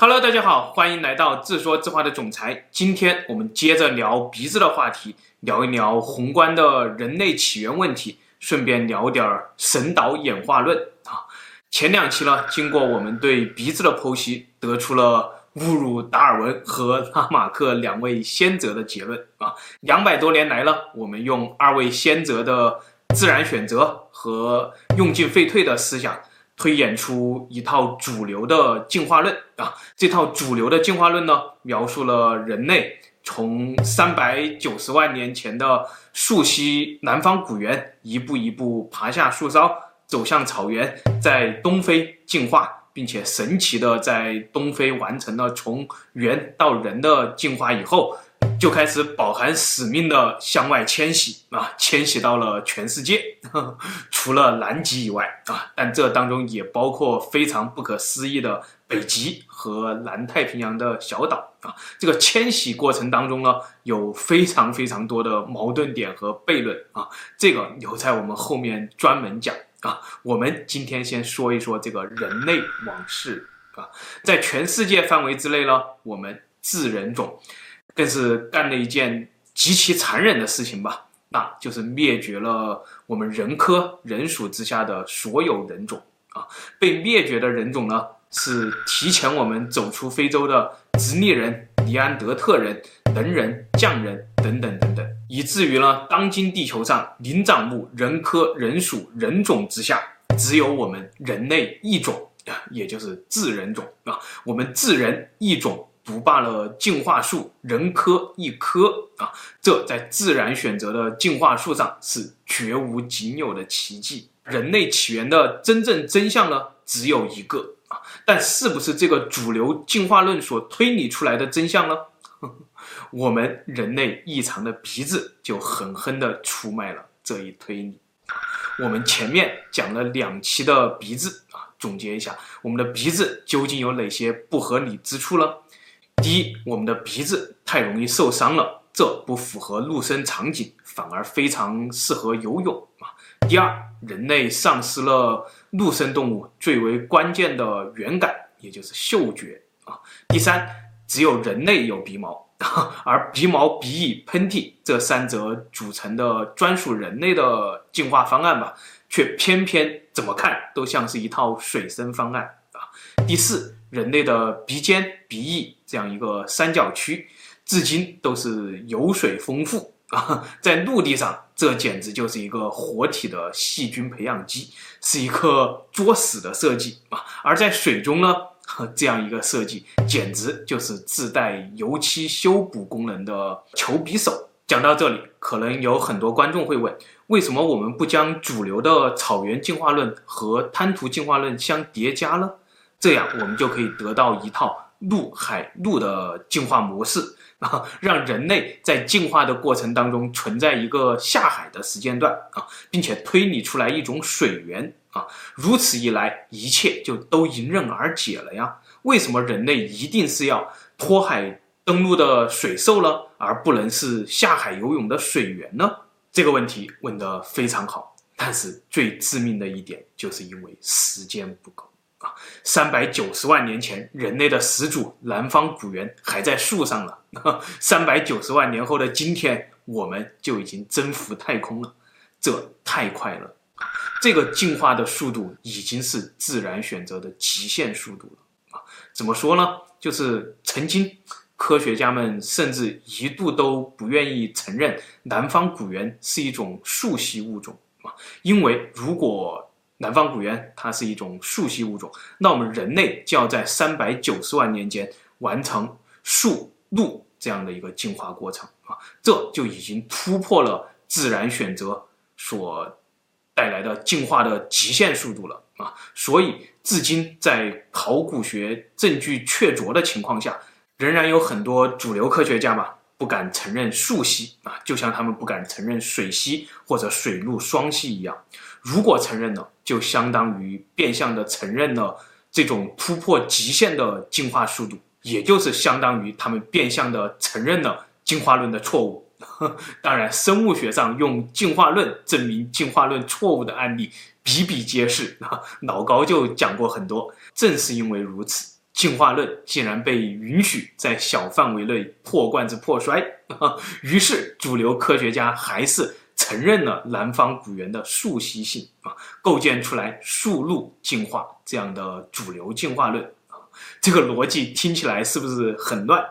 Hello，大家好，欢迎来到自说自话的总裁。今天我们接着聊鼻子的话题，聊一聊宏观的人类起源问题，顺便聊点儿神导演化论啊。前两期呢，经过我们对鼻子的剖析，得出了侮辱达尔文和拉马克两位先哲的结论啊。两百多年来呢，我们用二位先哲的自然选择和用进废退的思想。推演出一套主流的进化论啊，这套主流的进化论呢，描述了人类从三百九十万年前的树溪南方古猿，一步一步爬下树梢，走向草原，在东非进化，并且神奇的在东非完成了从猿到人的进化以后。就开始饱含使命的向外迁徙啊，迁徙到了全世界，呵 呵除了南极以外啊，但这当中也包括非常不可思议的北极和南太平洋的小岛啊。这个迁徙过程当中呢，有非常非常多的矛盾点和悖论啊，这个留在我们后面专门讲啊。我们今天先说一说这个人类往事啊，在全世界范围之内呢，我们智人种。更是干了一件极其残忍的事情吧，那就是灭绝了我们人科人属之下的所有人种啊！被灭绝的人种呢，是提前我们走出非洲的直立人、尼安德特人、能人、匠人等等等等，以至于呢，当今地球上灵长目人科人属人种之下，只有我们人类一种啊，也就是智人种啊，我们智人一种。独霸了进化树人科一科啊！这在自然选择的进化树上是绝无仅有的奇迹。人类起源的真正真相呢，只有一个啊！但是不是这个主流进化论所推理出来的真相呢？我们人类异常的鼻子就狠狠地出卖了这一推理。我们前面讲了两期的鼻子啊，总结一下，我们的鼻子究竟有哪些不合理之处呢？第一，我们的鼻子太容易受伤了，这不符合陆生场景，反而非常适合游泳啊。第二，人类丧失了陆生动物最为关键的远感，也就是嗅觉啊。第三，只有人类有鼻毛，而鼻毛、鼻翼、喷嚏这三者组成的专属人类的进化方案吧，却偏偏怎么看都像是一套水生方案啊。第四。人类的鼻尖、鼻翼这样一个三角区，至今都是油水丰富 啊。在陆地上，这简直就是一个活体的细菌培养基，是一个作死的设计啊。而在水中呢，这样一个设计简直就是自带油漆修补功能的球匕首。讲到这里，可能有很多观众会问：为什么我们不将主流的草原进化论和滩涂进化论相叠加呢？这样我们就可以得到一套陆海陆的进化模式啊，让人类在进化的过程当中存在一个下海的时间段啊，并且推理出来一种水源啊，如此一来，一切就都迎刃而解了呀。为什么人类一定是要脱海登陆的水兽呢，而不能是下海游泳的水源呢？这个问题问得非常好，但是最致命的一点就是因为时间不够。啊，三百九十万年前，人类的始祖南方古猿还在树上了。三百九十万年后的今天，我们就已经征服太空了，这太快了。这个进化的速度已经是自然选择的极限速度了。啊，怎么说呢？就是曾经科学家们甚至一度都不愿意承认南方古猿是一种树系物种啊，因为如果南方古猿它是一种树系物种，那我们人类就要在三百九十万年间完成树陆这样的一个进化过程啊，这就已经突破了自然选择所带来的进化的极限速度了啊！所以至今在考古学证据确凿的情况下，仍然有很多主流科学家嘛不敢承认树系啊，就像他们不敢承认水系或者水陆双系一样。如果承认了，就相当于变相的承认了这种突破极限的进化速度，也就是相当于他们变相的承认了进化论的错误。当然，生物学上用进化论证明进化论错误的案例比比皆是啊，老高就讲过很多。正是因为如此，进化论竟然被允许在小范围内破罐子破摔，于是主流科学家还是承认了南方古猿的树袭性啊，构建出来树鹿进化这样的主流进化论啊。这个逻辑听起来是不是很乱？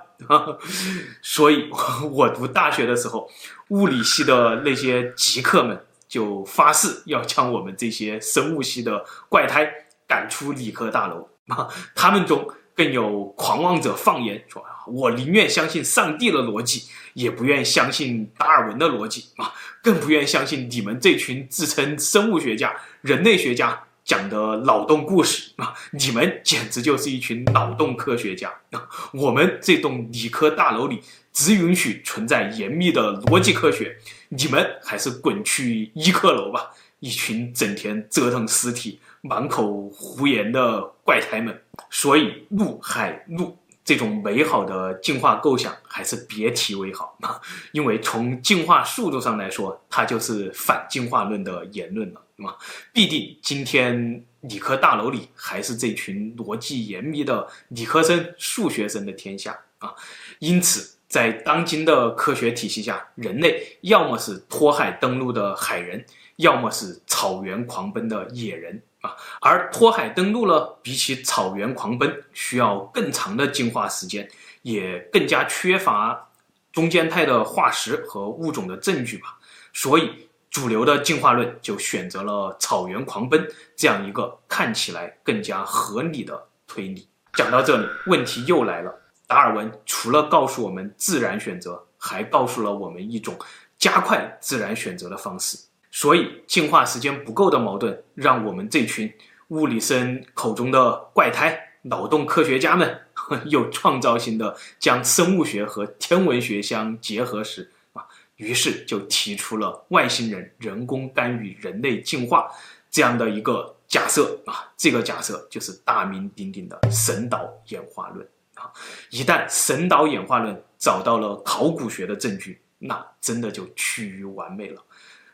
所以我读大学的时候，物理系的那些极客们就发誓要将我们这些生物系的怪胎赶出理科大楼啊！他们中更有狂妄者放言说：“我宁愿相信上帝的逻辑，也不愿相信达尔文的逻辑啊，更不愿相信你们这群自称生物学家、人类学家。”讲的脑洞故事啊，你们简直就是一群脑洞科学家啊！我们这栋理科大楼里只允许存在严密的逻辑科学，你们还是滚去医科楼吧！一群整天折腾尸体、满口胡言的怪胎们。所以，陆海陆这种美好的进化构想还是别提为好啊！因为从进化速度上来说，它就是反进化论的言论了。嘛，必定今天理科大楼里还是这群逻辑严密的理科生、数学生的天下啊！因此，在当今的科学体系下，人类要么是脱海登陆的海人，要么是草原狂奔的野人而脱海登陆呢，比起草原狂奔，需要更长的进化时间，也更加缺乏中间态的化石和物种的证据吧，所以。主流的进化论就选择了草原狂奔这样一个看起来更加合理的推理。讲到这里，问题又来了：达尔文除了告诉我们自然选择，还告诉了我们一种加快自然选择的方式。所以，进化时间不够的矛盾，让我们这群物理生口中的怪胎、脑洞科学家们，又创造性的将生物学和天文学相结合时啊。于是就提出了外星人人工干预人类进化这样的一个假设啊，这个假设就是大名鼎鼎的神导演化论啊。一旦神导演化论找到了考古学的证据，那真的就趋于完美了。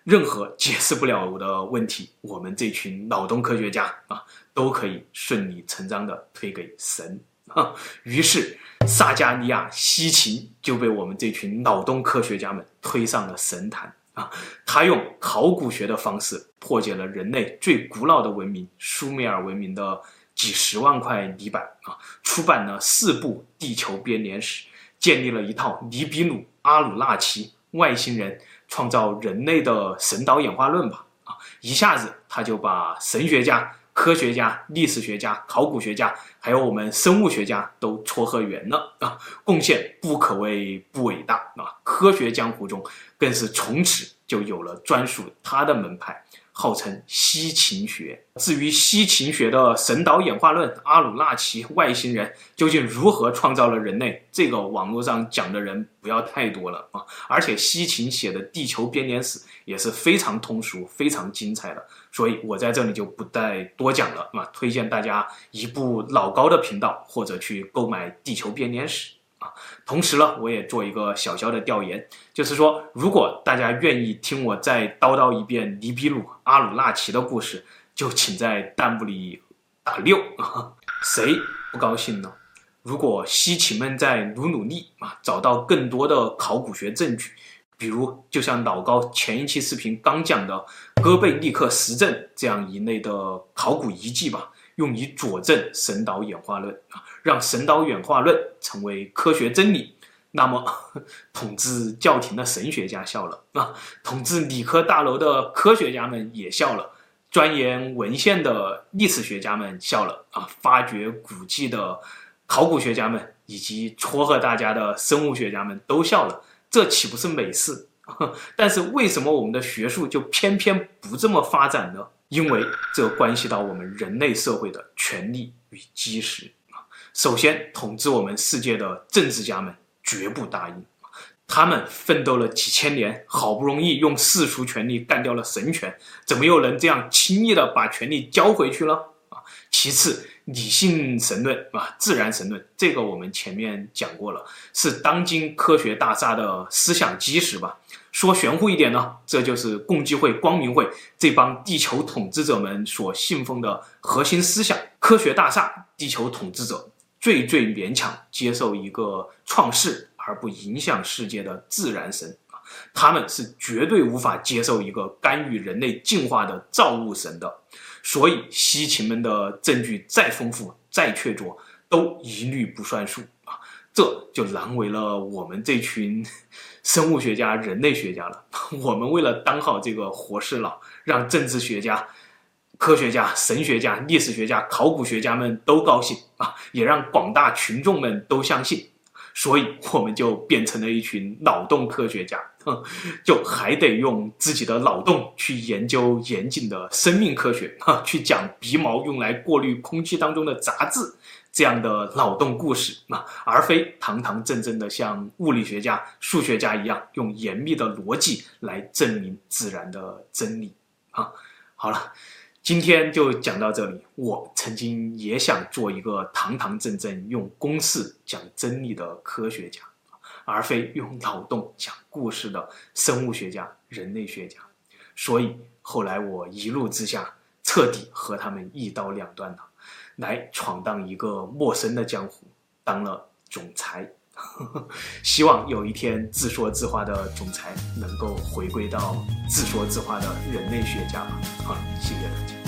任何解释不了的问题，我们这群脑洞科学家啊，都可以顺理成章地推给神啊。于是。萨迦尼亚·西秦就被我们这群脑洞科学家们推上了神坛啊！他用考古学的方式破解了人类最古老的文明苏美尔文明的几十万块泥板啊，出版了四部地球编年史，建立了一套尼比鲁、阿努纳奇外星人创造人类的神导演化论吧啊！一下子他就把神学家。科学家、历史学家、考古学家，还有我们生物学家都撮合圆了啊！贡献不可谓不伟大啊！科学江湖中更是从此就有了专属他的门派。号称西秦学。至于西秦学的神导演化论，阿鲁纳奇外星人究竟如何创造了人类？这个网络上讲的人不要太多了啊！而且西秦写的地球编年史也是非常通俗、非常精彩的，所以我在这里就不再多讲了啊！推荐大家一部老高的频道，或者去购买地球编年史。同时呢，我也做一个小小的调研，就是说，如果大家愿意听我再叨叨一遍尼比鲁、阿鲁纳奇的故事，就请在弹幕里打六啊！谁不高兴呢？如果西奇们再努努力啊，找到更多的考古学证据，比如就像老高前一期视频刚讲的哥贝利克石阵这样一类的考古遗迹吧。用以佐证神岛演化论啊，让神导演化论成为科学真理。那么，统治教廷的神学家笑了啊，统治理科大楼的科学家们也笑了，钻研文献的历史学家们笑了啊，发掘古迹的考古学家们以及撮合大家的生物学家们都笑了，这岂不是美事？但是为什么我们的学术就偏偏不这么发展呢？因为这关系到我们人类社会的权力与基石。首先，统治我们世界的政治家们绝不答应，他们奋斗了几千年，好不容易用世俗权力干掉了神权，怎么又能这样轻易的把权力交回去了啊？其次，理性神论啊，自然神论，这个我们前面讲过了，是当今科学大厦的思想基石吧。说玄乎一点呢，这就是共济会、光明会这帮地球统治者们所信奉的核心思想。科学大厦，地球统治者最最勉强接受一个创世而不影响世界的自然神啊，他们是绝对无法接受一个干预人类进化的造物神的。所以西秦们的证据再丰富、再确凿，都一律不算数啊！这就难为了我们这群 生物学家、人类学家了。我们为了当好这个活事佬，让政治学家、科学家、神学家、历史学家、考古学家们都高兴啊，也让广大群众们都相信。所以我们就变成了一群脑洞科学家，哼，就还得用自己的脑洞去研究严谨的生命科学，哈，去讲鼻毛用来过滤空气当中的杂质这样的脑洞故事啊，而非堂堂正正的像物理学家、数学家一样用严密的逻辑来证明自然的真理啊。好了。今天就讲到这里。我曾经也想做一个堂堂正正用公式讲真理的科学家，而非用脑洞讲故事的生物学家、人类学家。所以后来我一怒之下，彻底和他们一刀两断了，来闯荡一个陌生的江湖，当了总裁。希望有一天自说自话的总裁能够回归到自说自话的人类学家吧。好，谢谢大家。